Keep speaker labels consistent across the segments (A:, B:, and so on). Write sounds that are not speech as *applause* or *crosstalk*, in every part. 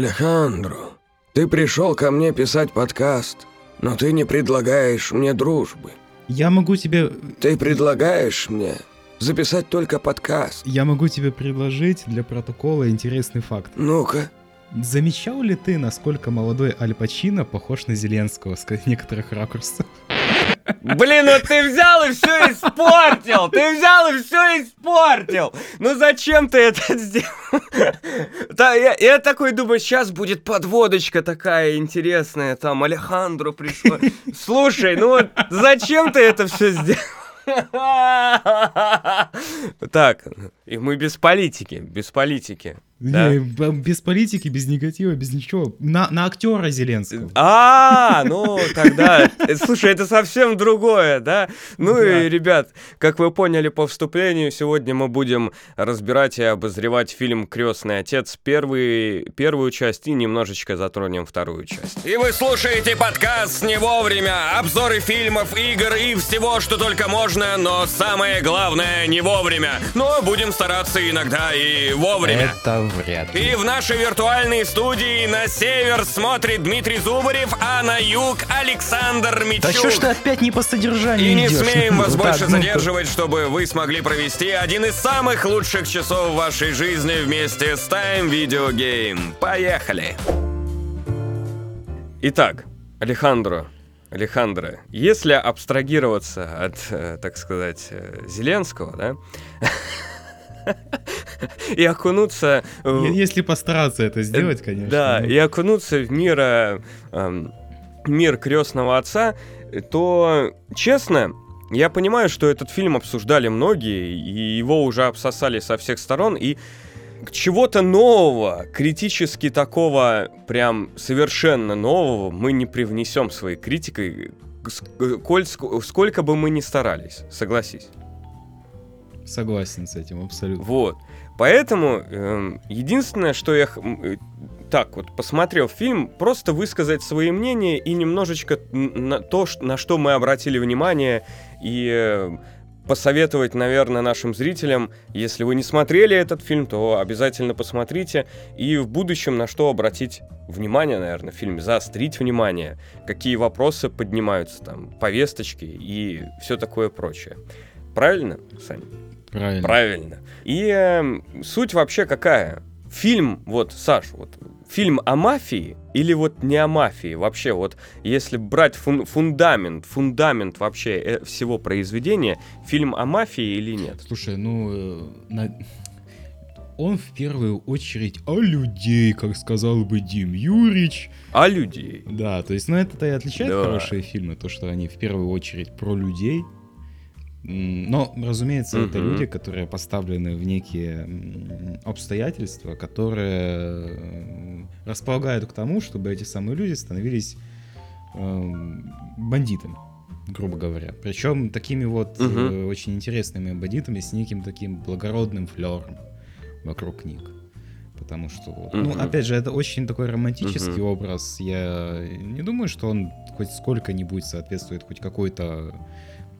A: Алехандро, ты пришел ко мне писать подкаст, но ты не предлагаешь мне дружбы.
B: Я могу тебе...
A: Ты предлагаешь мне записать только подкаст.
B: Я могу тебе предложить для протокола интересный факт.
A: Ну-ка.
B: Замечал ли ты, насколько молодой Аль Пачино похож на Зеленского с некоторых ракурсов?
C: Блин, ну ты взял и все испортил! Ты взял и все испортил! Ну зачем ты это сделал? Да, я, я такой думаю, сейчас будет подводочка такая интересная, там Алехандро пришло. Слушай, ну вот зачем ты это все сделал? Так, и мы без политики, без политики.
B: Да? без политики, без негатива, без ничего. На, на актера Зеленского.
C: А, ну тогда, э, слушай, это совсем другое, да? Ну да. и, ребят, как вы поняли по вступлению, сегодня мы будем разбирать и обозревать фильм «Крестный отец» первый, первую часть и немножечко затронем вторую часть. И вы слушаете подкаст «Не вовремя», обзоры фильмов, игр и всего, что только можно, но самое главное не вовремя. Но будем стараться иногда и вовремя.
B: Это вряд
C: ли. И в нашей виртуальной студии на север смотрит Дмитрий Зубарев, а на юг Александр Мичук.
B: Да что ж ты опять не по содержанию
C: И не идешь? смеем вас ну, больше задерживать, чтобы вы смогли провести один из самых лучших часов в вашей жизни вместе с Time Video Game. Поехали! Итак, Алехандро, Алехандро, если абстрагироваться от, э, так сказать, э, Зеленского, да, *laughs* и окунуться...
B: Если постараться это сделать, конечно.
C: Да, и окунуться в мир, э, эм, мир крестного отца, то, честно, я понимаю, что этот фильм обсуждали многие, и его уже обсосали со всех сторон, и чего-то нового, критически такого, прям совершенно нового мы не привнесем своей критикой, сколько бы мы ни старались, согласись.
B: Согласен с этим, абсолютно.
C: Вот. Поэтому э, единственное, что я э, так вот посмотрел фильм, просто высказать свои мнения и немножечко на то, на что мы обратили внимание, и э, посоветовать, наверное, нашим зрителям, если вы не смотрели этот фильм, то обязательно посмотрите, и в будущем на что обратить внимание, наверное, в фильме, заострить внимание, какие вопросы поднимаются там, повесточки и все такое прочее. Правильно, Саня?
B: Правильно.
C: Правильно. И э, суть вообще какая? Фильм, вот, Саш, вот, фильм о мафии или вот не о мафии вообще, вот, если брать фун фундамент, фундамент вообще э, всего произведения, фильм о мафии или нет?
B: Слушай, ну, э, на... он в первую очередь о людей, как сказал бы Дим Юрич.
C: О людей.
B: Да, то есть, ну, это-то и отличает да. хорошие фильмы, то, что они в первую очередь про людей, но, разумеется, uh-huh. это люди, которые поставлены в некие обстоятельства, которые э, располагают к тому, чтобы эти самые люди становились э, бандитами, грубо говоря. Причем такими вот э, очень интересными бандитами с неким таким благородным флером вокруг них. Потому что, вот, uh-huh. ну, опять же, это очень такой романтический uh-huh. образ. Я не думаю, что он хоть сколько-нибудь соответствует хоть какой-то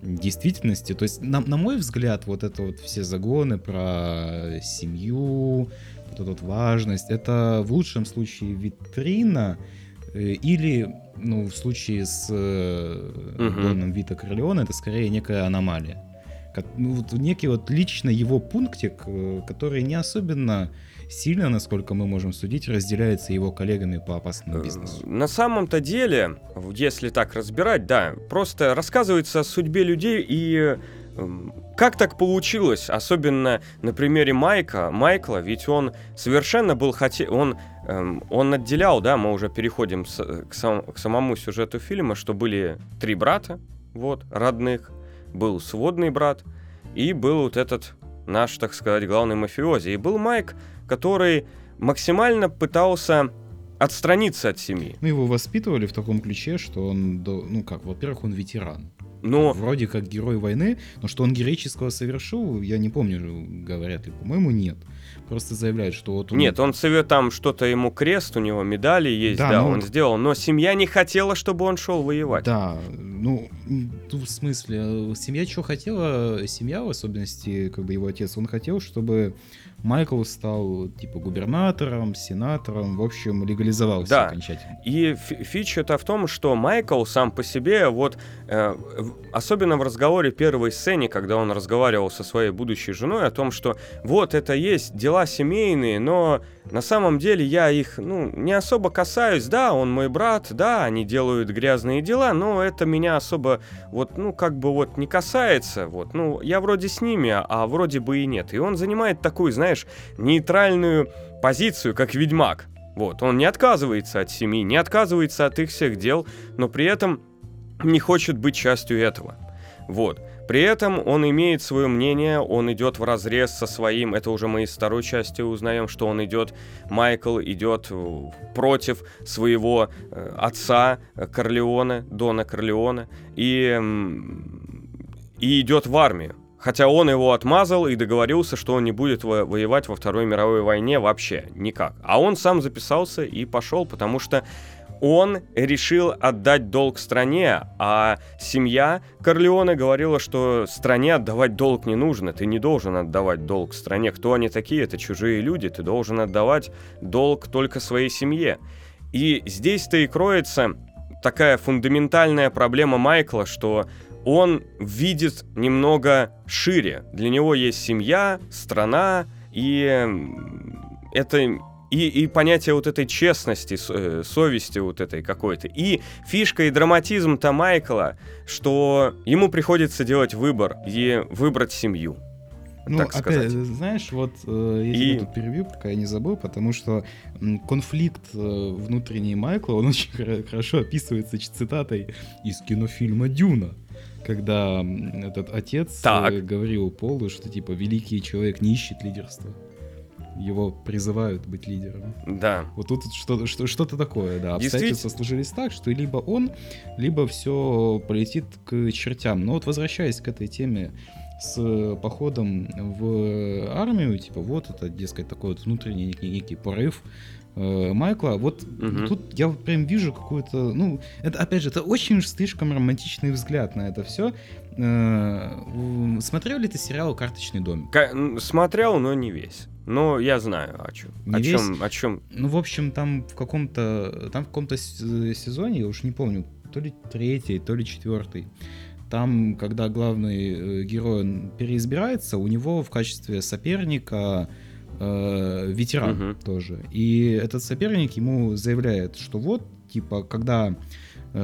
B: действительности. То есть, на, на мой взгляд, вот это вот все загоны про семью, вот эту вот важность, это в лучшем случае витрина э, или, ну, в случае с э, Доном Вита Корлеона, это скорее некая аномалия. Ну, вот некий вот лично его пунктик, э, который не особенно сильно, насколько мы можем судить, разделяется его коллегами по опасному э, бизнесу.
C: На самом-то деле, если так разбирать, да, просто рассказывается о судьбе людей и эм, как так получилось, особенно на примере Майка, Майкла, ведь он совершенно был хоте... он эм, он отделял, да, мы уже переходим с, к, сам, к самому сюжету фильма, что были три брата, вот, родных, был сводный брат, и был вот этот наш, так сказать, главный мафиози. И был Майк, который максимально пытался отстраниться от семьи.
B: Ну, его воспитывали в таком ключе, что он, ну как, во-первых, он ветеран.
C: Но...
B: Вроде как герой войны, но что он героического совершил, я не помню, говорят ли, по-моему, нет. Просто заявляют, что вот
C: он... Нет, он совет там что-то ему крест, у него медали есть, да, да ну... он сделал, но семья не хотела, чтобы он шел воевать.
B: Да, ну, Ну, в смысле, семья что хотела? Семья, в особенности, как бы его отец, он хотел, чтобы Майкл стал, типа, губернатором, сенатором, в общем, легализовался
C: Да.
B: окончательно.
C: И фи- фича-то в том, что Майкл сам по себе, вот, э, особенно в разговоре первой сцене, когда он разговаривал со своей будущей женой о том, что вот это есть дела семейные, но на самом деле я их, ну, не особо касаюсь, да, он мой брат, да, они делают грязные дела, но это меня особо, вот, ну, как бы вот не касается, вот, ну, я вроде с ними, а вроде бы и нет. И он занимает такую, знаешь, нейтральную позицию, как ведьмак. Вот, он не отказывается от семьи, не отказывается от их всех дел, но при этом не хочет быть частью этого. Вот. При этом он имеет свое мнение, он идет в разрез со своим, это уже мы из второй части узнаем, что он идет, Майкл идет э, против своего э, отца э, Корлеона, Дона Корлеона, и, и идет в армию. Хотя он его отмазал и договорился, что он не будет во- воевать во Второй мировой войне вообще никак. А он сам записался и пошел, потому что он решил отдать долг стране, а семья Корлеоне говорила, что стране отдавать долг не нужно, ты не должен отдавать долг стране. Кто они такие? Это чужие люди, ты должен отдавать долг только своей семье. И здесь-то и кроется такая фундаментальная проблема Майкла, что он видит немного шире. Для него есть семья, страна, и это и, и понятие вот этой честности, э, совести вот этой какой-то. И фишка и драматизм-то Майкла, что ему приходится делать выбор и выбрать семью.
B: Ну,
C: так
B: опять,
C: сказать.
B: знаешь, вот э, я
C: И-
B: тебя тут перебью, пока я не забыл, потому что конфликт э, внутренний Майкла, он *laughs* очень хор- хорошо описывается цитатой из кинофильма «Дюна», когда этот отец э,
C: Так.
B: говорил Полу, что типа великий человек не ищет лидерства. Его призывают быть лидером.
C: Да.
B: Вот тут что- что- что-то такое, да. Обстоятельства сложились так, что либо он, либо все полетит к чертям. Но вот возвращаясь к этой теме с походом в армию, типа вот это, дескать, такой вот внутренний некий, некий порыв э, Майкла, вот
C: Мгм.
B: тут я вот прям вижу какую-то, ну, это опять же, это очень уж слишком романтичный взгляд на это все. смотрел ли ты сериал «Карточный домик»?
C: М, смотрел, но не весь. Но я знаю о чем.
B: Не
C: о
B: весь?
C: чем, о чем.
B: Ну, в общем, там в каком-то там в каком-то сезоне, я уж не помню, то ли третий, то ли четвертый. Там, когда главный э, герой переизбирается, у него в качестве соперника э, ветеран
C: Мгм.
B: тоже. И этот соперник ему заявляет, что вот, типа, когда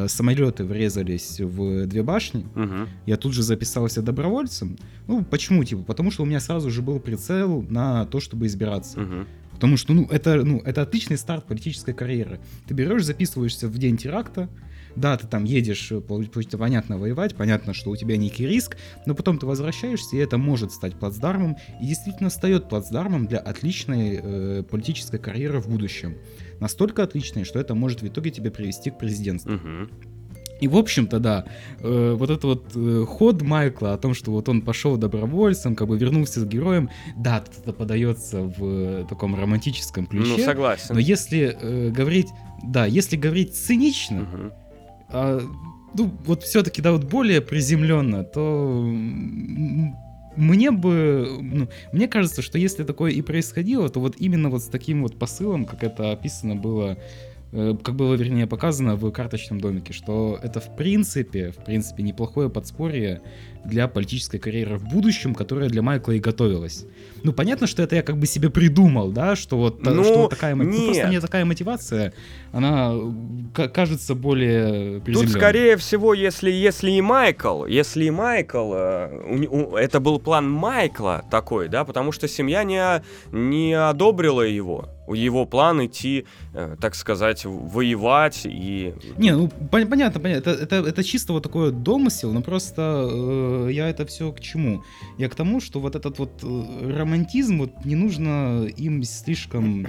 B: самолеты врезались в две башни,
C: Мгм.
B: я тут же записался добровольцем. Ну, почему, типа? Потому что у меня сразу же был прицел на то, чтобы избираться.
C: Мгм.
B: Потому что, ну, это, ну, это отличный старт политической карьеры. Ты берешь, записываешься в день теракта, да, ты там едешь, э, понятно, воевать, понятно, что у тебя некий риск, но потом ты возвращаешься, и это может стать плацдармом, и действительно стает плацдармом для отличной э, политической карьеры в будущем. Настолько отличной, что это может в итоге тебя привести к президентству.
C: Мгм.
B: И, в общем-то, да, э, вот этот вот э, ход Майкла о том, что вот он пошел добровольцем, как бы вернулся с героем, да, это подается в э, таком романтическом ключе.
C: Ну, согласен.
B: Но если э, говорить, да, если говорить цинично,
C: Мгм.
B: а, ну, вот все-таки, да, вот более приземленно, то мне бы, ну, мне кажется, что если такое и происходило, то вот именно вот с таким вот посылом, как это описано было, как было, вернее, показано в карточном домике, что это в принципе, в принципе, неплохое подспорье для политической карьеры в будущем, которая для Майкла и готовилась. Ну, понятно, что это я как бы себе придумал, да, что вот,
C: Ну,
B: что вот такая, мо- ну, просто
C: нет.
B: мне такая мотивация, она э, ка- кажется более
C: Тут
B: приземленной.
C: скорее всего, если, если и Майкл, если и Майкл, э, у у- это был план Майкла такой, да, потому что семья не, не одобрила его, его план идти, э, так сказать, воевать и...
B: Не, ну пон- понятно, понятно. Это, это, это чисто вот такой домысел, но просто э, я это все к чему? Я к тому, что вот этот вот э, романтизм, вот не нужно им слишком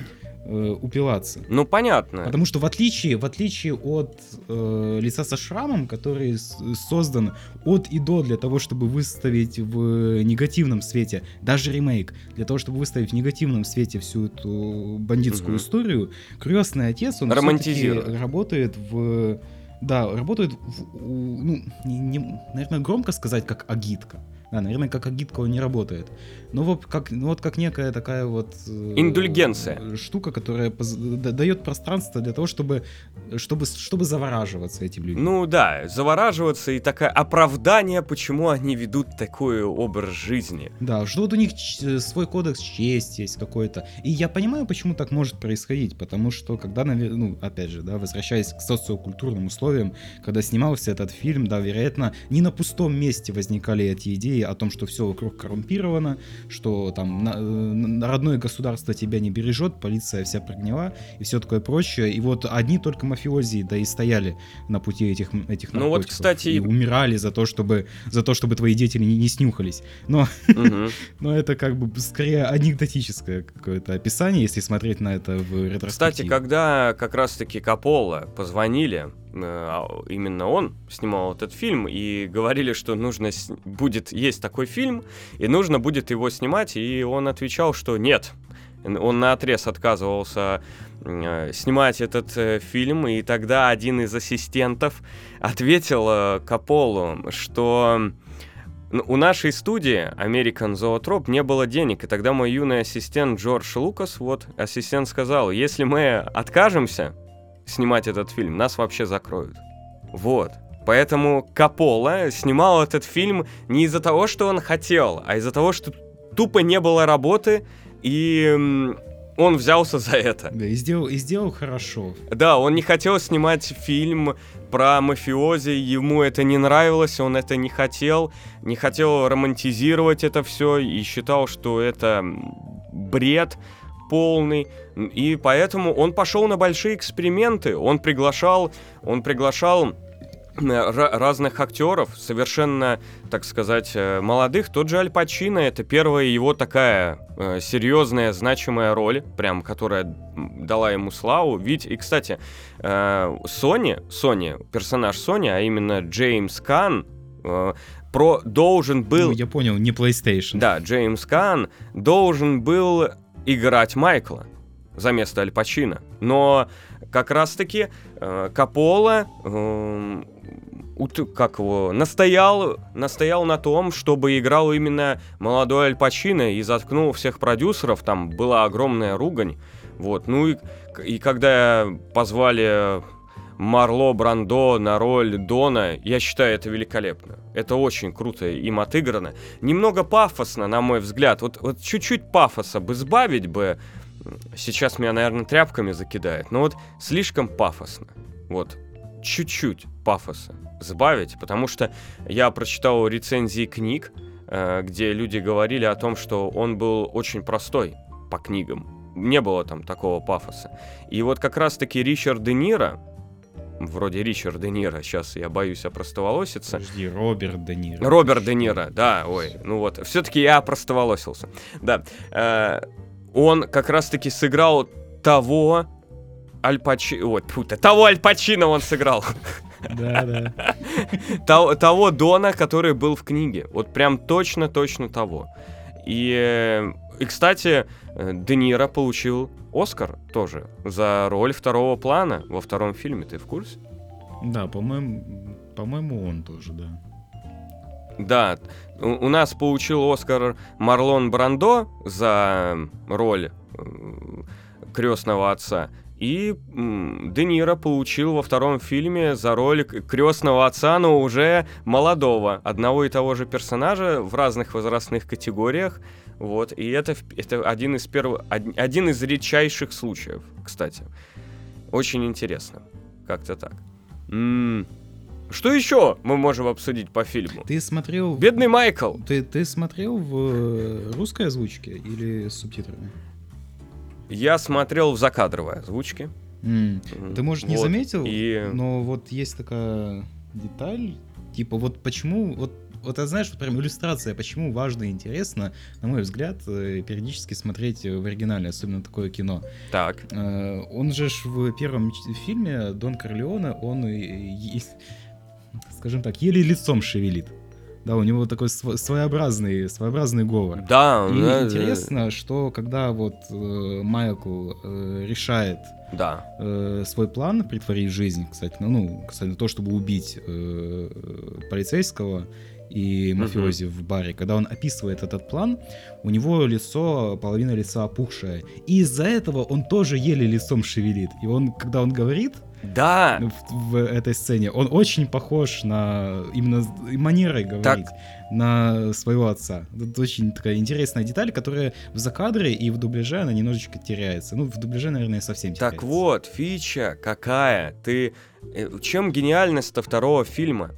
B: э, упиваться.
C: Ну, понятно.
B: Потому что в отличие, в отличие от э, лица со шрамом, который создан от и до для того, чтобы выставить в негативном свете, даже ремейк, для того, чтобы выставить в негативном свете всю эту бандитскую
C: Мгм.
B: историю, крестный отец, он работает в Да, работают, в, ну, не, не, наверное, громко сказать, как агитка. Да, наверное, как агитка он не работает. Но вот как, ну, вот как некая такая вот...
C: Э, Индульгенция.
B: Штука, которая дает пространство для того, чтобы, чтобы, чтобы завораживаться этим людям.
C: Ну да, завораживаться и такое оправдание, почему они ведут такой образ жизни.
B: Да, что вот у них э, свой кодекс чести есть какой-то. И я понимаю, почему так может происходить, потому что когда, ну, опять же, да, возвращаясь к социокультурным условиям, когда снимался этот фильм, да, вероятно, не на пустом месте возникали эти идеи, идеи о том, что все вокруг коррумпировано, что там на, на родное государство тебя не бережет, полиция вся прогнила и все такое прочее. И вот одни только мафиози, да и стояли на пути этих, этих
C: Ну вот, кстати...
B: И умирали за то, чтобы, за то, чтобы твои дети не, не снюхались. Но, *laughs* но это как бы скорее анекдотическое какое-то описание, если смотреть на это в ретроспективе.
C: Кстати, когда как раз-таки Капола позвонили, э, именно он снимал этот фильм, и говорили, что нужно будет есть такой фильм, и нужно будет его снимать, и он отвечал, что нет. Он на отрез отказывался э, снимать этот э, фильм, и тогда один из ассистентов ответил э, Каполу, что у нашей студии American Zoetrope не было денег, и тогда мой юный ассистент Джордж Лукас, вот, ассистент сказал, если мы откажемся снимать этот фильм, нас вообще закроют. Вот. Поэтому Капола снимал этот фильм не из-за того, что он хотел, а из-за того, что тупо не было работы, и он взялся за это.
B: Да, и сделал, и сделал хорошо.
C: Да, он не хотел снимать фильм про мафиози, ему это не нравилось, он это не хотел, не хотел романтизировать это все и считал, что это бред полный, и поэтому он пошел на большие эксперименты, он приглашал, он приглашал разных актеров, совершенно, так сказать, э, молодых. Тот же Аль Пачино, это первая его такая э, серьезная, значимая роль, прям, которая дала ему славу. Ведь, и, кстати, э, Сони, Сони, персонаж Сони, а именно Джеймс Кан, э, про должен был... Ну,
B: я понял, не PlayStation.
C: Да, Джеймс Кан должен был играть Майкла за место Аль Пачино. Но как раз-таки э, Капола э, как его, настоял, настоял на том, чтобы играл именно молодой Аль Пачино и заткнул всех продюсеров, там была огромная ругань, вот, ну и, и когда позвали Марло Брандо на роль Дона, я считаю это великолепно. Это очень круто им отыграно. Немного пафосно, на мой взгляд. Вот, вот чуть-чуть пафоса бы сбавить бы. Сейчас меня, наверное, тряпками закидает. Но вот слишком пафосно. Вот. Чуть-чуть пафоса сбавить, потому что я прочитал рецензии книг, э, где люди говорили о том, что он был очень простой по книгам. Не было там такого пафоса. И вот как раз-таки Ричард Де Ниро, вроде Ричард Де Ниро, сейчас я боюсь опростоволоситься.
B: Подожди, Роберт Де Ниро.
C: Роберт Де Ниро, да, ой, ну вот, все-таки я опростоволосился. Да, э, он как раз-таки сыграл того Аль Пачи... Ой, того Аль Пачино он сыграл.
B: Да, да. *laughs*
C: Того, того Дона, который был в книге. Вот прям точно-точно того. И, и, кстати, Де Ниро получил Оскар тоже за роль второго плана во втором фильме. Ты в курсе?
B: Да, по-моему, по-моему, он тоже, да.
C: Да, у, у нас получил Оскар Марлон Брандо за роль э, крестного отца. И Де Ниро получил во втором фильме за роль крестного отца, но уже молодого, одного и того же персонажа в разных возрастных категориях. Вот, и это, это один из первых, один из редчайших случаев, кстати. Очень интересно. Как-то так. М-м. Что еще мы можем обсудить по фильму?
B: Ты смотрел...
C: Бедный Майкл!
B: Ты, ты смотрел в э, русской озвучке или с субтитрами?
C: Я смотрел в закадровой озвучке.
B: Mm. Ты, может, не вот, заметил, и... но вот есть такая деталь, типа вот почему, вот, вот это знаешь, вот прям иллюстрация, почему важно и интересно, на мой взгляд, э, периодически смотреть в оригинале, особенно такое кино.
C: Так.
B: Э, он же в первом фильме Дон Корлеоне, он, скажем так, еле лицом шевелит. Да, у него такой своеобразный, своеобразный говор.
C: Да,
B: И
C: да,
B: интересно, да. что когда вот э, Майкл э, решает
C: Да.
B: э, свой план притворить в жизнь, кстати, ну, ну, кстати, то, чтобы убить э, полицейского и мафиози в баре, когда он описывает этот план, у него лицо, половина лица опухшая. И из-за этого он тоже еле лицом шевелит. И он, когда он говорит
C: Да.
B: в, в этой сцене, он очень похож на именно манерой говорить
C: Так.
B: на своего отца. Это очень такая интересная деталь, которая в закадре и в дубляже она немножечко теряется. Ну, в дубляже, наверное, совсем теряется.
C: Так вот, фича какая. Ты... э, Чем гениальность-то второго фильма?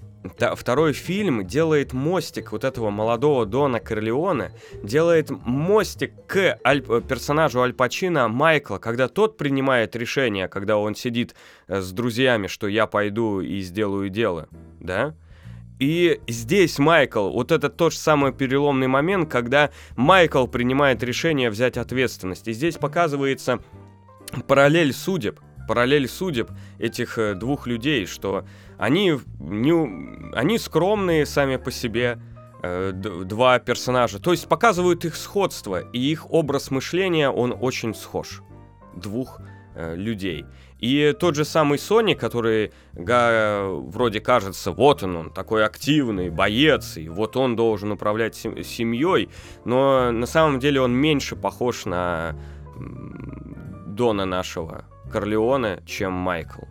C: Второй фильм делает мостик вот этого молодого Дона Корлеона, делает мостик к Аль- э, персонажу Аль Пачино Майкла, когда тот принимает решение, когда он сидит э, с друзьями, что я пойду и сделаю дело, да? И здесь Майкл, вот это тот же самый переломный момент, когда Майкл принимает решение взять ответственность. И здесь показывается параллель судеб, параллель судеб этих э, двух людей, что они, не, они скромные сами по себе, э, два персонажа. То есть показывают их сходство, и их образ мышления, он очень схож. Двух э, людей. И тот же самый Сони, который га- вроде кажется, вот он, он такой активный боец, и вот он должен управлять сем- семьей, но на самом деле он меньше похож на Дона нашего Корлеона, чем Майкл.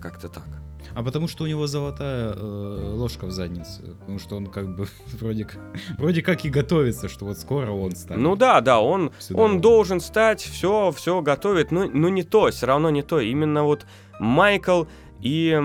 C: Как-то так.
B: А потому что у него золотая э, ложка в заднице. Потому что он как бы *laughs* вроде, как- вроде как и готовится, что вот скоро он станет.
C: Ну да, да, он,
B: Сюда
C: он
B: вот.
C: должен стать, все, все готовит, но, но не то, все равно не то. Именно вот Майкл и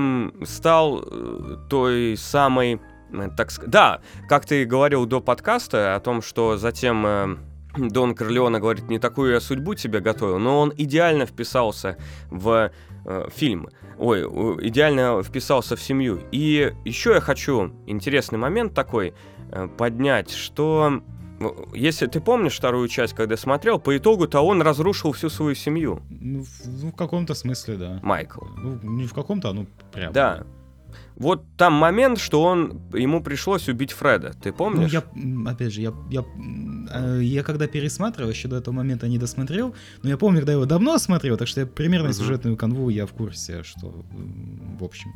C: стал э, той самой, э, так сказать, да, как ты говорил до подкаста о том, что затем э, Дон Корлеона говорит, не такую я судьбу тебе готовил, но он идеально вписался в э, фильм. Ой, идеально вписался в семью. И еще я хочу интересный момент такой э, поднять, что ну, Если ты помнишь вторую часть, когда смотрел, по итогу-то он разрушил всю свою семью,
B: Ну, в, ну, в каком-то смысле, да.
C: Майкл.
B: Ну, не в каком-то, а ну прям.
C: Да. Вот там момент, что он ему пришлось убить Фреда. Ты
B: Ну,
C: помнишь?
B: я, м, опять же, я, я, э, я когда пересматривал, еще до этого момента не досмотрел, но я помню, когда я его давно смотрел, так что я примерно
C: Мгм.
B: сюжетную канву я в курсе, что, в общем,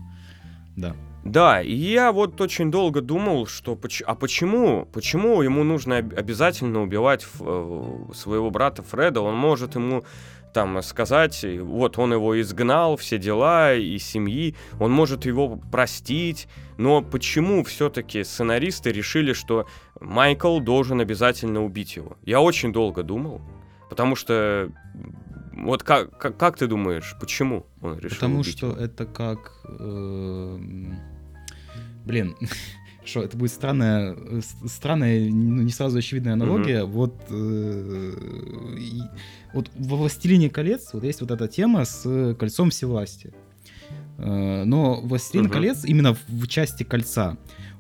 B: да.
C: Да, и я вот очень долго думал, что а почему, почему ему нужно об- обязательно убивать э, своего брата Фреда? Он может ему там сказать, вот он его изгнал, все дела и семьи, он может его простить, но почему все-таки сценаристы решили, что Майкл должен обязательно убить его? Я очень долго думал, потому что вот как, как, как ты думаешь, почему он решил
B: Потому
C: убить
B: что
C: его?
B: это как... э, блин, *laughs* что, это будет странная, э, странная, ну, не сразу очевидная аналогия. Вот, э, и- вот во «Властелине колец» вот есть вот эта тема с кольцом всевластия. Э, Но «Властелин
C: Мгм.
B: колец» именно в- в части кольца,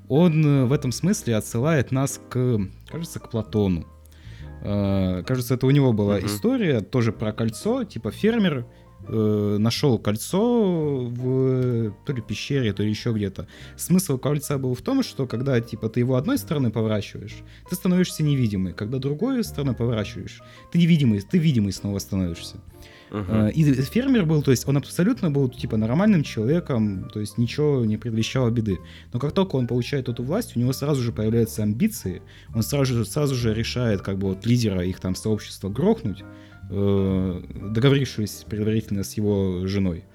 B: он э, в этом смысле отсылает нас к, кажется, к Платону. Э, Кажется, это у него была
C: Мгм.
B: история тоже про кольцо, типа фермер э, нашел кольцо в то ли пещере, то ли еще где-то. Смысл кольца был в том, что когда типа ты его одной стороны поворачиваешь, ты становишься невидимый. Когда другой стороны поворачиваешь, ты невидимый, ты видимый снова становишься. Э, И фермер был, то есть он абсолютно был типа нормальным человеком, то есть ничего не предвещало беды. Но как только он получает эту власть, у него сразу же появляются амбиции, он сразу же, сразу же решает как бы вот лидера их там сообщества грохнуть, договорившись предварительно с его женой.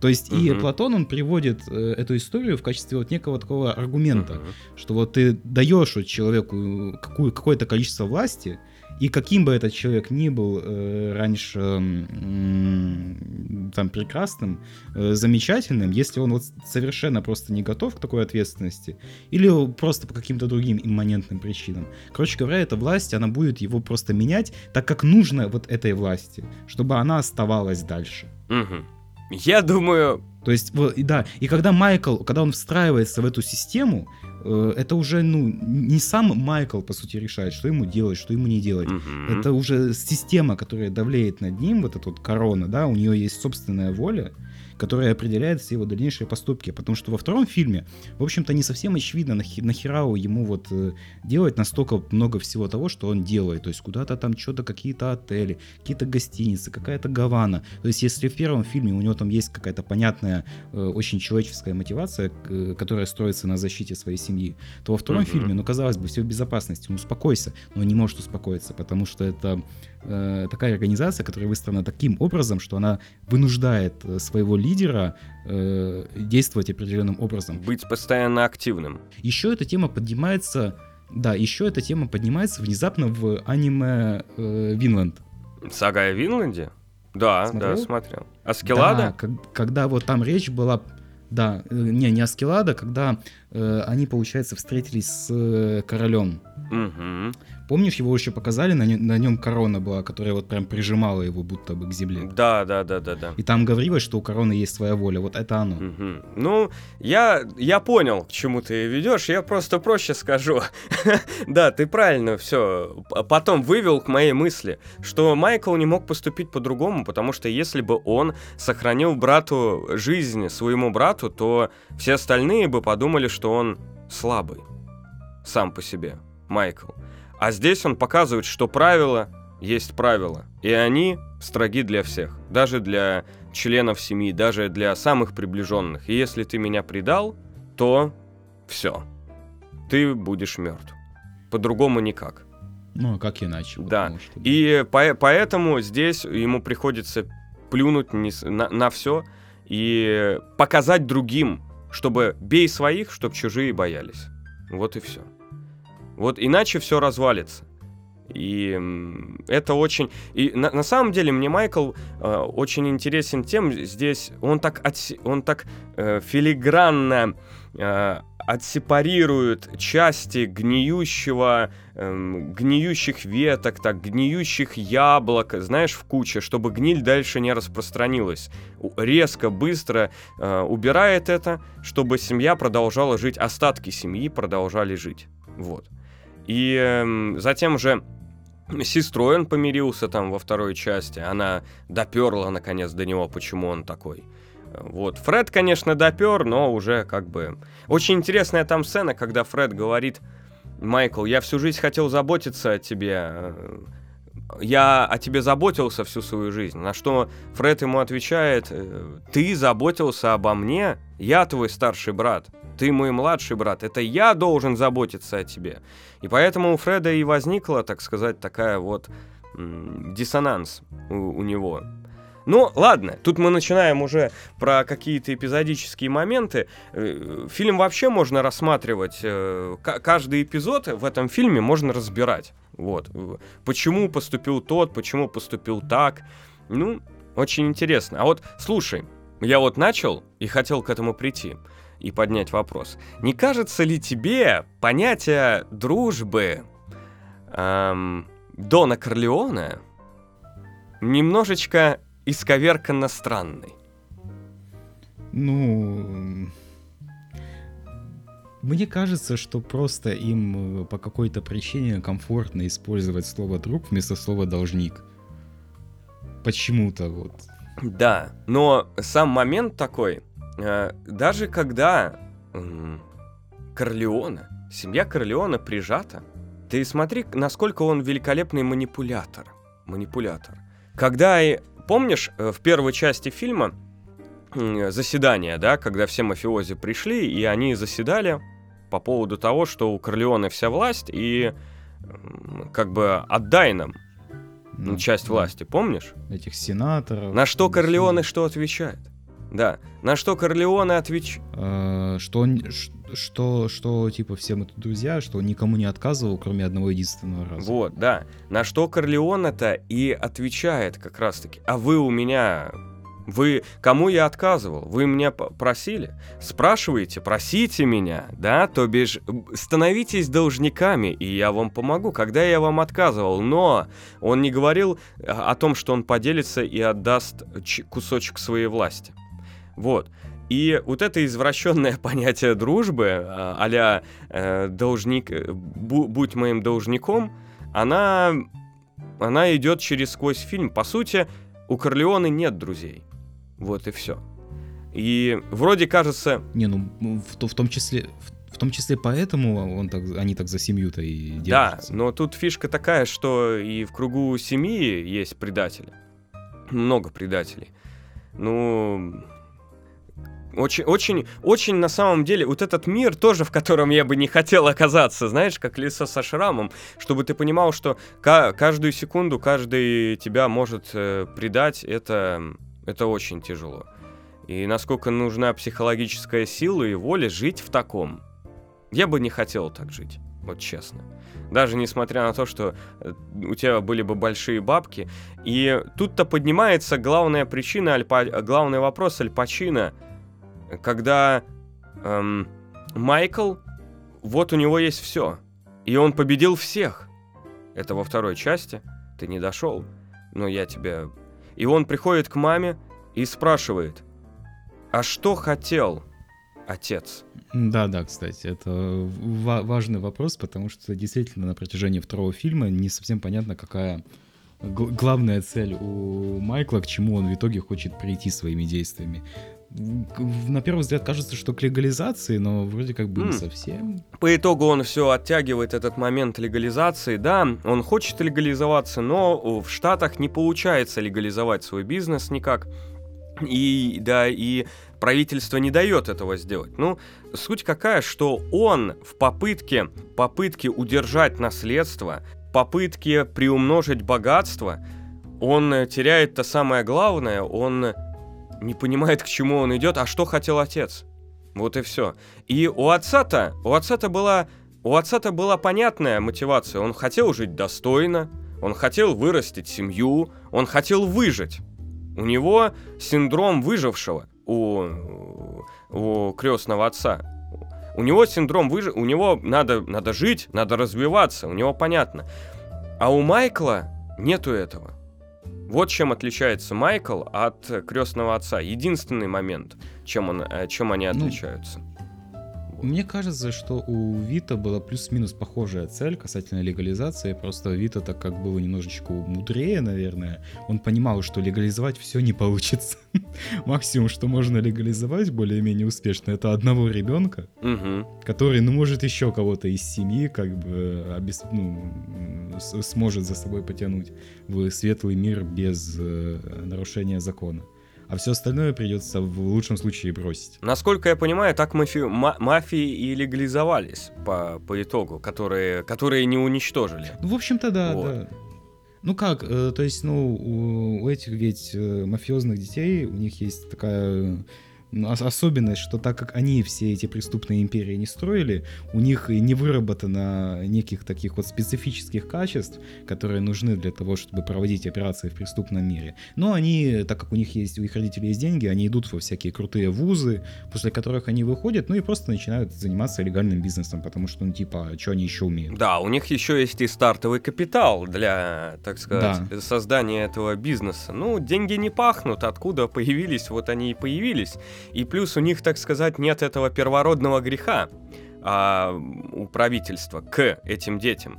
B: То есть и
C: Мгм.
B: Платон, он приводит э, эту историю в качестве вот некого такого аргумента,
C: Мгм.
B: что вот ты даешь вот человеку какую, какое-то количество власти, и каким бы этот человек ни был э, раньше м, там прекрасным, э, замечательным, если он вот совершенно просто не готов к такой ответственности, или просто по каким-то другим имманентным причинам. Короче говоря, эта власть, она будет его просто менять так, как нужно вот этой власти, чтобы она оставалась дальше.
C: Мгм. Я думаю,
B: То есть, вот, и да, и когда Майкл, когда он встраивается в эту систему, э, это уже, ну, не сам Майкл, по сути, решает, что ему делать, что ему не делать.
C: мгм.
B: Это уже система, которая давлеет над ним, вот эта вот корона, да, у нее есть собственная воля, которая определяет все его дальнейшие поступки. Потому что во втором фильме, в общем-то, не совсем очевидно, нахи- нахера ему вот э, делать настолько много всего того, что он делает. То есть куда-то там что-то, какие-то отели, какие-то гостиницы, какая-то Гавана. То есть если в первом фильме у него там есть какая-то понятная, э, очень человеческая мотивация, которая строится на защите своей семьи, то во втором
C: Мгм.
B: фильме, ну, казалось бы, все в безопасности, ну, успокойся, но он не может успокоиться, потому что это э, такая организация, которая выстроена таким образом, что она вынуждает э, своего лидера э, действовать определенным образом.
C: Быть постоянно активным.
B: Еще эта тема поднимается, да, еще эта тема поднимается внезапно в аниме э, Винланд.
C: Сага о Винланде? Да,
B: Смотрел?
C: да, смотрел. Аскелада?
B: Да, как- когда вот там речь была, да, э, не, не Аскелада, когда э, они, получается, встретились с э, королем.
C: Мгм.
B: Помнишь, его еще показали, на, нем- на нем корона была, которая вот прям прижимала его будто бы к земле.
C: Да, да, да, да, да.
B: И там говорилось, что у короны есть своя воля. Вот это оно.
C: Мгм. Ну, я, я понял, к чему ты ведешь, я просто проще скажу. *laughs* да, ты правильно все потом вывел к моей мысли, что Майкл не мог поступить по-другому, потому что если бы он сохранил брату жизнь, своему брату, то все остальные бы подумали, что он слабый сам по себе, Майкл. А здесь он показывает, что правила есть правила, и они строги для всех, даже для членов семьи, даже для самых приближенных. И если ты меня предал, то все, ты будешь мертв. По-другому никак.
B: Ну, а как иначе?
C: Да.
B: потому что-
C: И по- поэтому здесь ему приходится плюнуть не с- на, все и показать другим, чтобы бей своих, чтобы чужие боялись. Вот и все. Вот иначе все развалится. И это очень... И на, на самом деле мне Майкл э, очень интересен тем, здесь он так, отсе- он так э, филигранно э, отсепарирует части гниющего, эм, гниющих веток, так, гниющих яблок, знаешь, в куче, чтобы гниль дальше не распространилась. Резко, быстро э, убирает это, чтобы семья продолжала жить, остатки семьи продолжали жить. Вот. И эм, затем же с сестрой он помирился там во второй части. Она доперла наконец до него, почему он такой. Вот. Фред, конечно, допер, но уже как бы... Очень интересная там сцена, когда Фред говорит, Майкл, я всю жизнь хотел заботиться о тебе. э, Я о тебе заботился всю свою жизнь. На что Фред ему отвечает, «Э, ты заботился обо мне? Я твой старший брат. Ты мой младший брат. Это я должен заботиться о тебе. И поэтому у Фреда и возникла, так сказать, такая вот диссонанс у, у него. Ну, ладно, тут мы начинаем уже про какие-то эпизодические моменты. Э, Фильм вообще можно рассматривать, э, ка- каждый эпизод в этом фильме можно разбирать. Вот. Э, Почему поступил тот, почему поступил так. Ну, очень интересно. А вот, слушай, я вот начал и хотел к этому прийти и поднять вопрос. Не кажется ли тебе понятие дружбы эм, Дона Корлеона немножечко исковерканно странной?
B: Ну, мне кажется, что просто им э, по какой-то причине комфортно использовать слово друг вместо слова должник. Почему-то вот.
C: Да, но сам момент такой, даже когда Корлеона, семья Корлеона прижата, ты смотри, насколько он великолепный манипулятор. Манипулятор. Когда, и, помнишь, э, в первой части фильма заседание, да, когда все мафиози пришли, и они заседали по поводу того, что у Корлеона вся власть, и как бы отдай нам
B: ну,
C: часть
B: да,
C: власти, помнишь?
B: Этих сенаторов.
C: На что Корлеоне что отвечает? Да, на что Корлеоне отвечает?
B: Э, Что, что, что, типа, все мы тут друзья, что никому не отказывал, кроме одного единственного раза.
C: Вот, да. На что Корлеоне-то и отвечает как раз-таки. А вы у меня... Вы... Кому я отказывал? Вы меня просили? Спрашиваете, просите меня, да? То бишь, становитесь должниками, и я вам помогу. Когда я вам отказывал? Но он не говорил о том, что он поделится и отдаст кусочек своей власти. Вот. И вот это извращенное *laughs* понятие дружбы, а, а-ля э, должник, э, бу- будь моим должником, она, она идет через сквозь фильм. По сути, у Корлеоне нет друзей. Вот и все. И вроде кажется...
B: Не, ну в, в том числе... В, в том числе поэтому он так, они так за семью-то и
C: держатся. Да, но тут фишка такая, что и в кругу семьи есть предатели. Много предателей. Ну, очень, очень, очень на самом деле, вот этот мир тоже, в котором я бы не хотел оказаться, знаешь, как лицо со шрамом, чтобы ты понимал, что каждую секунду каждый тебя может э, предать, это, это очень тяжело. И насколько нужна психологическая сила и воля жить в таком. Я бы не хотел так жить, вот честно. Даже несмотря на то, что э, у тебя были бы большие бабки. И тут-то поднимается главная причина, Альпа... главный вопрос Аль Пачино – когда эм, Майкл, вот у него есть все, и он победил всех. Это во второй части, ты не дошел, но я тебя... И он приходит к маме и спрашивает, а что хотел отец?
B: Да, да, кстати, это ва- важный вопрос, потому что действительно на протяжении второго фильма не совсем понятно, какая главная цель у Майкла, к чему он в итоге хочет прийти своими действиями на первый взгляд кажется, что к легализации, но вроде как бы mm. не совсем.
C: По итогу он все оттягивает этот момент легализации. Да, он хочет легализоваться, но в Штатах не получается легализовать свой бизнес никак. И да, и правительство не дает этого сделать. Ну, суть какая, что он в попытке, попытке удержать наследство, попытке приумножить богатство, он теряет то самое главное, он не понимает, к чему он идет, а что хотел отец. Вот и все. И у отца-то, у отца-то была, у отца-то была понятная мотивация. Он хотел жить достойно, он хотел вырастить семью, он хотел выжить. У него синдром выжившего у, у крестного отца. У него синдром выжив... У него надо, надо жить, надо развиваться, у него понятно. А у Майкла нету этого. Вот чем отличается Майкл от крестного отца. Единственный момент, чем, он, э, чем они ну, отличаются. Ну,
B: мне кажется, что у Вита была плюс-минус похожая цель касательно легализации, просто Вита так как было немножечко мудрее, наверное, он понимал, что легализовать все не получится. *laughs* Максимум, что можно легализовать более-менее успешно, это одного ребенка, угу. который, ну, может еще кого-то из семьи как бы обес... ну, сможет за собой потянуть в светлый мир без э, нарушения закона а все остальное придется в лучшем случае бросить.
C: Насколько я понимаю, так мафи... мафии и легализовались по, по итогу, которые, которые не уничтожили.
B: Ну, в общем-то, да, вот. да. Ну как, э, то есть, ну, у, у этих ведь э, мафиозных детей, у них есть такая особенность, что так как они все эти преступные империи не строили, у них и не выработано неких таких вот специфических качеств, которые нужны для того, чтобы проводить операции в преступном мире. Но они, так как у них есть, у их родителей есть деньги, они идут во всякие крутые вузы, после которых они выходят, ну и просто начинают заниматься легальным бизнесом, потому что, ну типа, а что они еще умеют?
C: Да, у них еще есть и стартовый капитал для, так сказать, да. создания этого бизнеса. Ну, деньги не пахнут, откуда появились, вот они и появились. И плюс у них, так сказать, нет этого первородного греха а, у правительства к этим детям.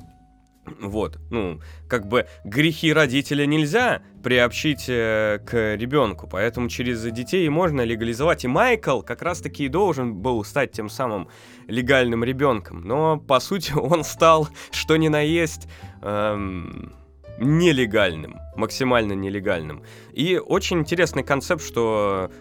C: Вот, ну, как бы грехи родителя нельзя приобщить э, к ребенку, поэтому через детей можно легализовать. И Майкл как раз-таки и должен был стать тем самым легальным ребенком. Но, по сути, *laughs* он стал, что ни на есть, эм, нелегальным, максимально нелегальным. И очень интересный концепт, что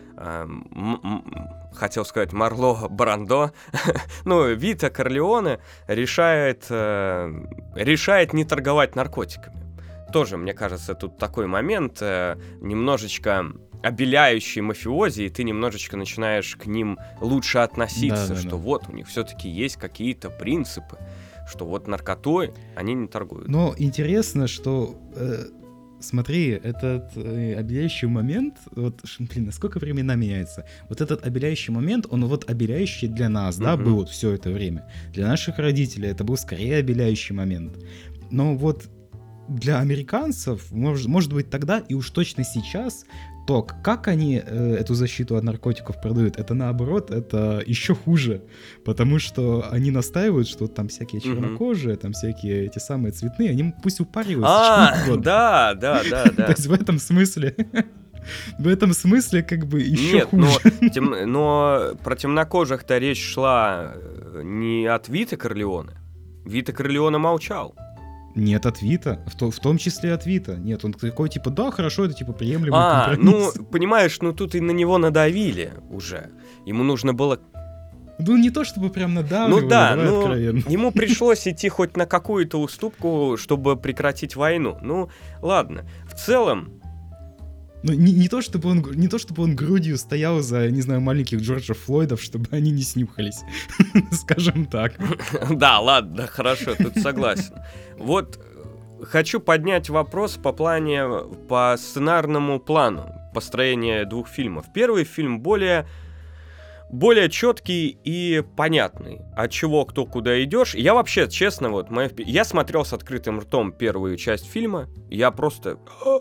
C: хотел сказать Марло Брандо, *laughs* ну, Вита Корлеоне решает, э, решает не торговать наркотиками. Тоже, мне кажется, тут такой момент, э, немножечко обеляющий мафиози, и ты немножечко начинаешь к ним лучше относиться, да, да, что да. вот у них все-таки есть какие-то принципы что вот наркотой они не торгуют.
B: Но интересно, что э, смотри, этот э, обеляющий момент, вот, блин, насколько времена меняются. Вот этот обеляющий момент, он вот обеляющий для нас, mm-hmm. да, был вот все это время. Для наших родителей это был скорее обеляющий момент. Но вот для американцев, может, может быть, тогда и уж точно сейчас то, как они э, эту защиту от наркотиков продают, это наоборот, это еще хуже, потому что они настаивают, что там всякие чернокожие, там всякие эти самые цветные, они пусть упариваются.
C: А, да, да, да, *laughs* да.
B: То есть в этом смысле *laughs* В этом смысле как бы еще
C: Нет,
B: хуже.
C: но, тем- но про темнокожих-то речь шла э, не от Вита Корлеоне. Вита Корлеоне молчал.
B: Нет, от Вита. В, то- в том числе от Вита. Нет, он такой, типа, да, хорошо, это типа приемлемый
C: А, ну,
B: компромисс.
C: понимаешь, ну тут и на него надавили уже. Ему нужно было...
B: Ну, не то чтобы прям надавливали,
C: Ну да, ну,
B: откровенно.
C: ему *laughs* пришлось идти хоть на какую-то уступку, чтобы прекратить войну. Ну, ладно. В целом,
B: Ну, не, не то, чтобы он, не то, чтобы он грудью стоял за, не знаю, маленьких Джорджа Флойдов, чтобы *laughs* они не снюхались. *laughs* Скажем так. *laughs*
C: Да, ладно, хорошо, тут согласен. Вот хочу поднять вопрос по плане, по сценарному плану построения двух фильмов. Первый фильм более более четкий и понятный, от чего кто куда идешь. Я вообще, честно, вот, моя я смотрел с открытым ртом первую часть фильма, я просто *gasps*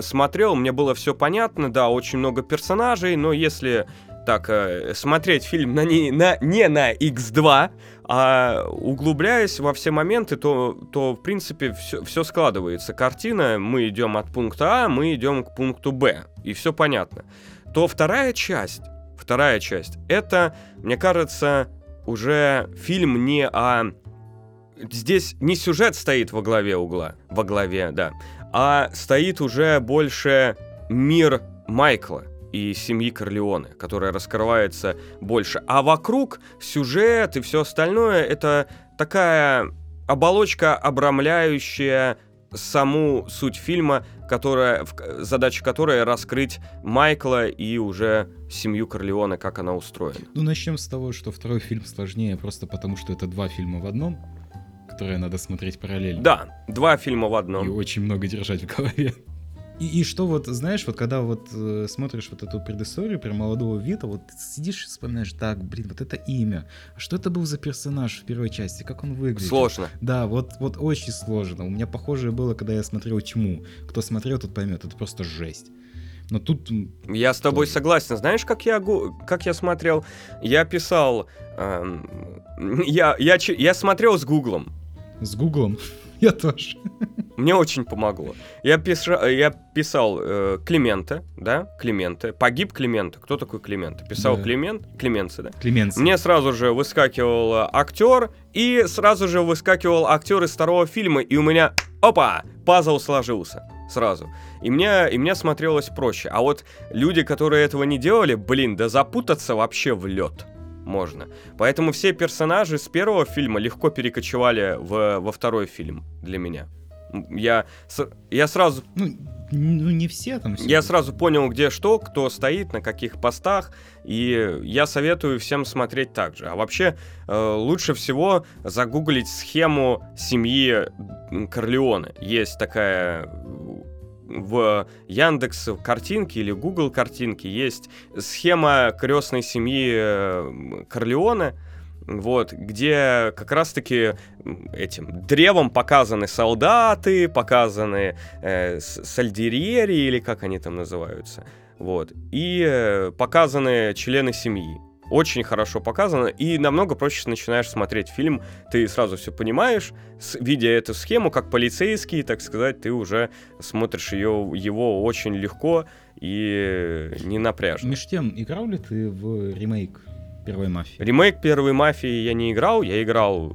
C: смотрел, мне было все понятно, да, очень много персонажей, но если так э, смотреть фильм на не, на, не на X2, а углубляясь во все моменты, то, то в принципе все, все складывается. Картина, мы идем от пункта А, мы идем к пункту Б, и все понятно. То вторая часть, вторая часть, это, мне кажется, уже фильм не о... Здесь не сюжет стоит во главе угла, во главе, да, а стоит уже больше мир Майкла и семьи Корлеоне, которая раскрывается больше. А вокруг сюжет и все остальное это такая оболочка, обрамляющая саму суть фильма, которая, задача которой раскрыть Майкла и уже семью Корлеоне, как она устроена.
B: Ну, начнем с того, что второй фильм сложнее, просто потому что это два фильма в одном, которые надо смотреть параллельно.
C: Да, два фильма в
B: И
C: одном.
B: очень много держать в голове. И, и что вот, знаешь, вот когда вот э, смотришь вот эту предысторию про молодого Вита, вот сидишь и вспоминаешь, так, блин, вот это имя. А что это был за персонаж в первой части? Как он выглядит?
C: Сложно.
B: Да, вот, вот очень сложно. У меня похожее было, когда я смотрел «Тьму». Кто смотрел, тот поймет, это просто жесть. Но тут...
C: Я с тобой
B: Тоже.
C: согласен. Знаешь, как я, как я смотрел? Я писал... эм, я, я, я смотрел с Гуглом.
B: с Гуглом *laughs* я тоже.
C: Мне очень помогло. Я, пиша- я писал э, Климента, да, Клименте. Погиб Климента. Кто такой Климента? Писал
B: Да.
C: Климент, Клименце, да?
B: Клеменс.
C: Мне сразу же выскакивал актер, и сразу же выскакивал актер из второго фильма, и у меня, опа, пазл сложился сразу. И мне, и мне смотрелось проще. А вот люди, которые этого не делали, блин, да запутаться вообще в лед можно. Поэтому все персонажи с первого фильма легко перекочевали в, во второй фильм для меня. Я, я сразу
B: Ну, ну, не все там. всё.
C: я сразу понял, где что, кто стоит, на каких постах, и я советую всем смотреть так же. А вообще, э, лучше всего загуглить схему семьи Корлеоне. Есть такая э, в Яндекс картинке или Google картинке есть схема крестной семьи э, Корлеоне, вот, где как раз-таки этим древом показаны солдаты, показаны э, с- сальдериери, или как они там называются, вот, и э, показаны члены семьи. Очень хорошо показано, и намного проще начинаешь смотреть фильм, ты сразу все понимаешь, видя эту схему, как полицейский, так сказать, ты уже смотришь ее, его очень легко и не напряжно.
B: Меж тем, играл ли ты в ремейк первой мафии?
C: Ремейк первой мафии я не играл, я играл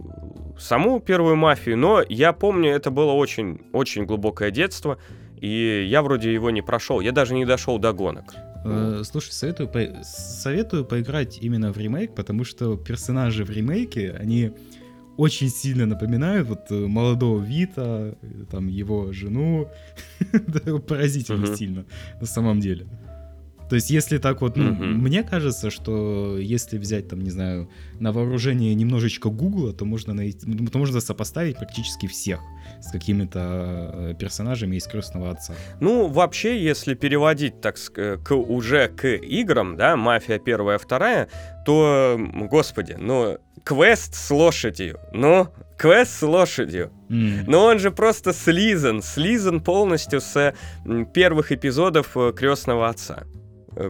C: саму первую мафию, но я помню, это было очень, очень глубокое детство, и я вроде его не прошел, я даже не дошел до гонок.
B: Э, слушай, советую, по- советую поиграть именно в ремейк, потому что персонажи в ремейке, они очень сильно напоминают вот э, молодого Вита, э, там его жену, *laughs* поразительно сильно на самом деле. То есть, если так вот, ну,
C: Мгм.
B: мне кажется, что если взять там, не знаю, на вооружение немножечко Гугла, то можно найти, ну, то можно сопоставить практически всех с какими-то э, персонажами из крестного отца.
C: Ну, вообще, если переводить так к, уже к играм, да, «Мафия» первая, вторая, то, господи, ну, квест с лошадью, ну, квест с лошадью.
B: М.
C: Но он же просто слизан, слизан полностью с первых эпизодов Крестного отца э,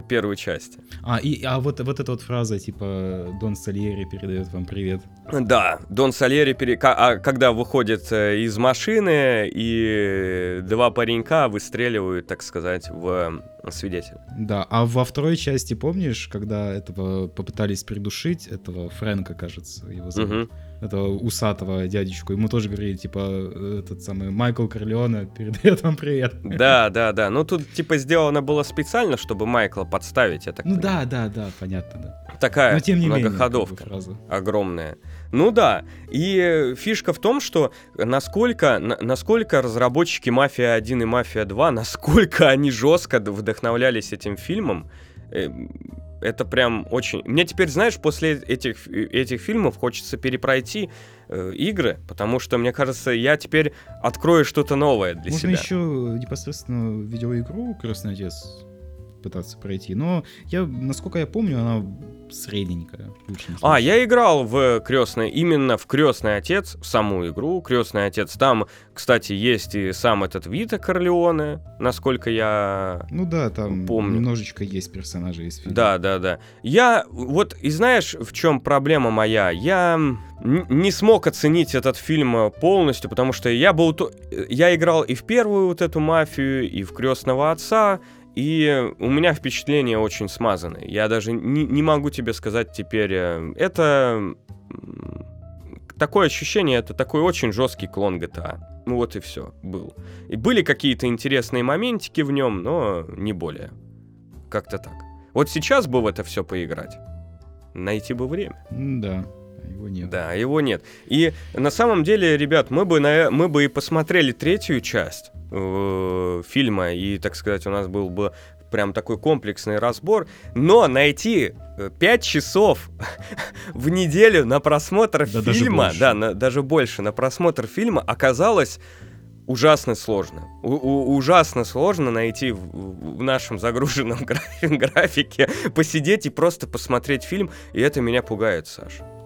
C: первой части.
B: А, и, а вот, вот эта вот фраза, типа, Дон Сальери передает вам привет.
C: Да, Дон Сальери, пере... а, когда выходит э, из машины, и два паренька выстреливают, так сказать, в свидетель.
B: Да, а во второй части, помнишь, когда этого попытались придушить, этого Фрэнка, кажется, его зовут, угу. Этого усатого дядечку, ему тоже говорили, типа, этот самый Майкл Корлеоне передает вам привет.
C: Да, да, да, ну тут, типа, сделано было специально, чтобы Майкла подставить, я так
B: Ну да, да, да, понятно, да.
C: Такая Но, тем не многоходовка менее, как бы, огромная. Ну да, и фишка в том, что насколько, насколько разработчики «Мафия 1» и «Мафия 2», насколько они жестко вдохновлялись этим фильмом, э, это прям очень... Мне теперь, знаешь, после этих, этих фильмов хочется перепройти э, игры, потому что, мне кажется, я теперь открою что-то новое для
B: Можно
C: себя.
B: Можно еще непосредственно видеоигру «Красный отец» пытаться пройти, но я, насколько я помню, она средненькая.
C: А, я играл в крестный, именно в крестный отец, в саму игру. Крестный отец. Там, кстати, есть и сам этот Вита Корлеоне, насколько я.
B: Ну да, там помню. немножечко есть персонажи из фильма.
C: Да, да, да. Я вот и знаешь, в чем проблема моя? Я не смог оценить этот фильм полностью, потому что я был я играл и в первую вот эту мафию, и в крестного отца. И у меня впечатление очень смазанное. Я даже не, не могу тебе сказать теперь. Э, это такое ощущение, это такой очень жесткий клон GTA. Ну вот и все, был. И были какие-то интересные моментики в нем, но не более. Как-то так. Вот сейчас бы в это все поиграть. Найти бы время.
B: Да. Его нет.
C: Да, его нет. И на самом деле, ребят, мы бы, на, мы бы и посмотрели третью часть э, фильма, и, так сказать, у нас был бы прям такой комплексный разбор, но найти 5 э, часов *laughs* в неделю на просмотр да, фильма, даже да, на, даже больше, на просмотр фильма оказалось ужасно сложно. У, у, ужасно сложно найти в, в нашем загруженном *laughs* графике, посидеть и просто посмотреть фильм, и это меня пугает, Саша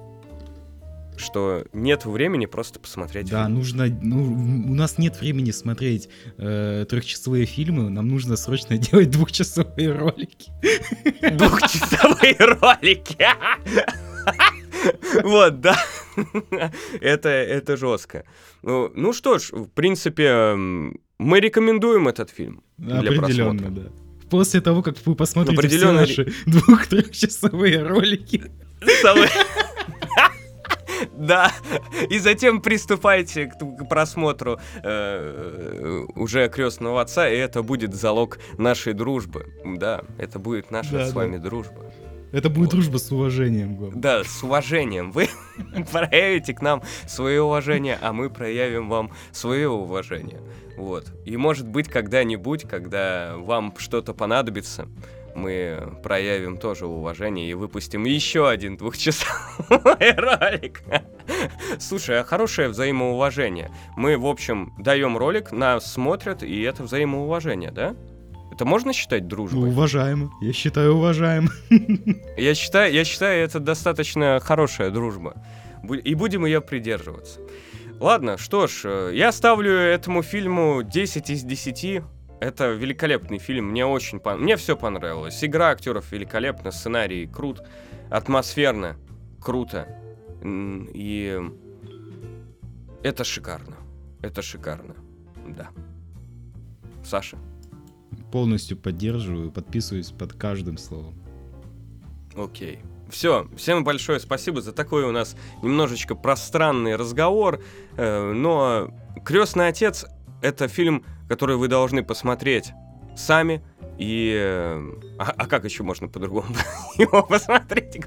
C: что нет времени просто посмотреть.
B: Да, фильм. нужно. Ну, у нас нет времени смотреть э, трехчасовые фильмы, нам нужно срочно *laughs* делать двухчасовые ролики. *laughs*
C: Двухчасовые ролики! *laughs* Вот, да. это, это жестко. Ну, ну что ж, в принципе, мы рекомендуем этот фильм. Определенно, да.
B: После того, как вы посмотрите все наши двух-трехчасовые ролики. *laughs*
C: Да, и затем приступайте к, просмотру э, уже крестного отца, и это будет залог нашей дружбы. Да, это будет наша с вами дружба.
B: Это будет вот. дружба с уважением, главное.
C: Да, с уважением. Вы *laughs* проявите к нам свое уважение, а мы проявим вам свое уважение. Вот. И может быть когда-нибудь, когда вам что-то понадобится, мы проявим тоже уважение и выпустим еще один двухчасовой *laughs* ролик. Слушай, а хорошее взаимоуважение. Мы, в общем, даем ролик, нас смотрят, и это взаимоуважение, да? Это можно считать дружбой?
B: Уважаемо. Я считаю уважаем. *laughs*
C: Я считаю, я считаю, это достаточно хорошая дружба. И будем ее придерживаться. Ладно, что ж, э, я ставлю этому фильму 10 из 10. Это великолепный фильм, мне очень пон... мне все понравилось. Игра актеров великолепна, сценарий крут, атмосферно, круто. И это шикарно. Это шикарно. Да. Саша?
B: Полностью поддерживаю, подписываюсь под каждым словом.
C: Окей. Все, всем большое спасибо за такой у нас немножечко пространный разговор. Э, но Крестный отец это фильм, который вы должны посмотреть сами. И... Э, а, а как еще можно по-другому *laughs* его посмотреть,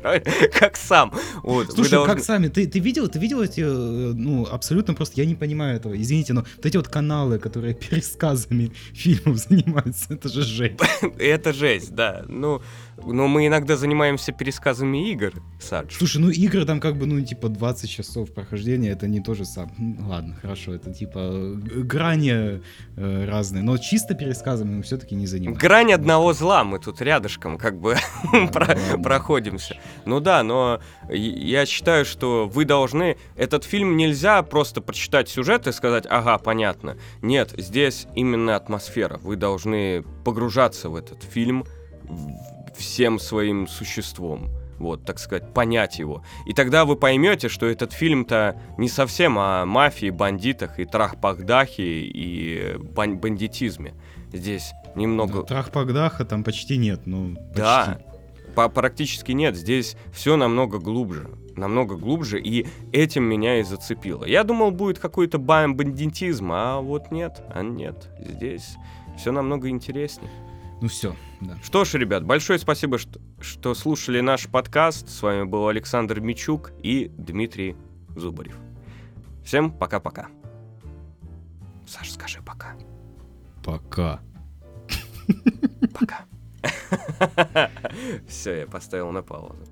C: как сам?
B: Вот, Слушай, должны... как сами? Ты, ты видел, ты видел эти, э, ну, абсолютно просто, я не понимаю этого, извините, но вот эти вот каналы, которые *laughs* пересказами фильмов занимаются, это же жесть. *laughs*
C: это жесть, да. Ну, но мы иногда занимаемся пересказами игр, Садж.
B: Слушай, ну игры там как бы, ну, типа 20 часов прохождения, это не то же самое. Ну, ладно, хорошо, это типа грани э, разные, но чисто пересказами мы все-таки не занимаемся.
C: Грань одного зла, мы тут рядышком как бы *laughs* проходимся. Ну да, но я считаю, что вы должны... Этот фильм нельзя просто прочитать сюжет и сказать, ага, понятно. Нет, здесь именно атмосфера. Вы должны погружаться в этот фильм, всем своим существом. вот, так сказать, понять его. И тогда вы поймете, что этот фильм-то не совсем о мафии, бандитах и трах-пахдахе и бан- бандитизме. Здесь немного...
B: Да, Трах-пагдаха там почти нет, ну, почти.
C: Да, по- практически нет. Здесь все намного глубже. Намного глубже, и этим меня и зацепило. Я думал, будет какой-то бандитизм, а вот нет, а нет. Здесь все намного интереснее.
B: Ну все, да.
C: Что ж, ребят, большое спасибо, что, что слушали наш подкаст. С вами был Александр Мичук и Дмитрий Зубарев. Всем пока-пока. Саш, скажи пока.
B: Пока.
C: Пока. *laughs* Все, я поставил на паузу.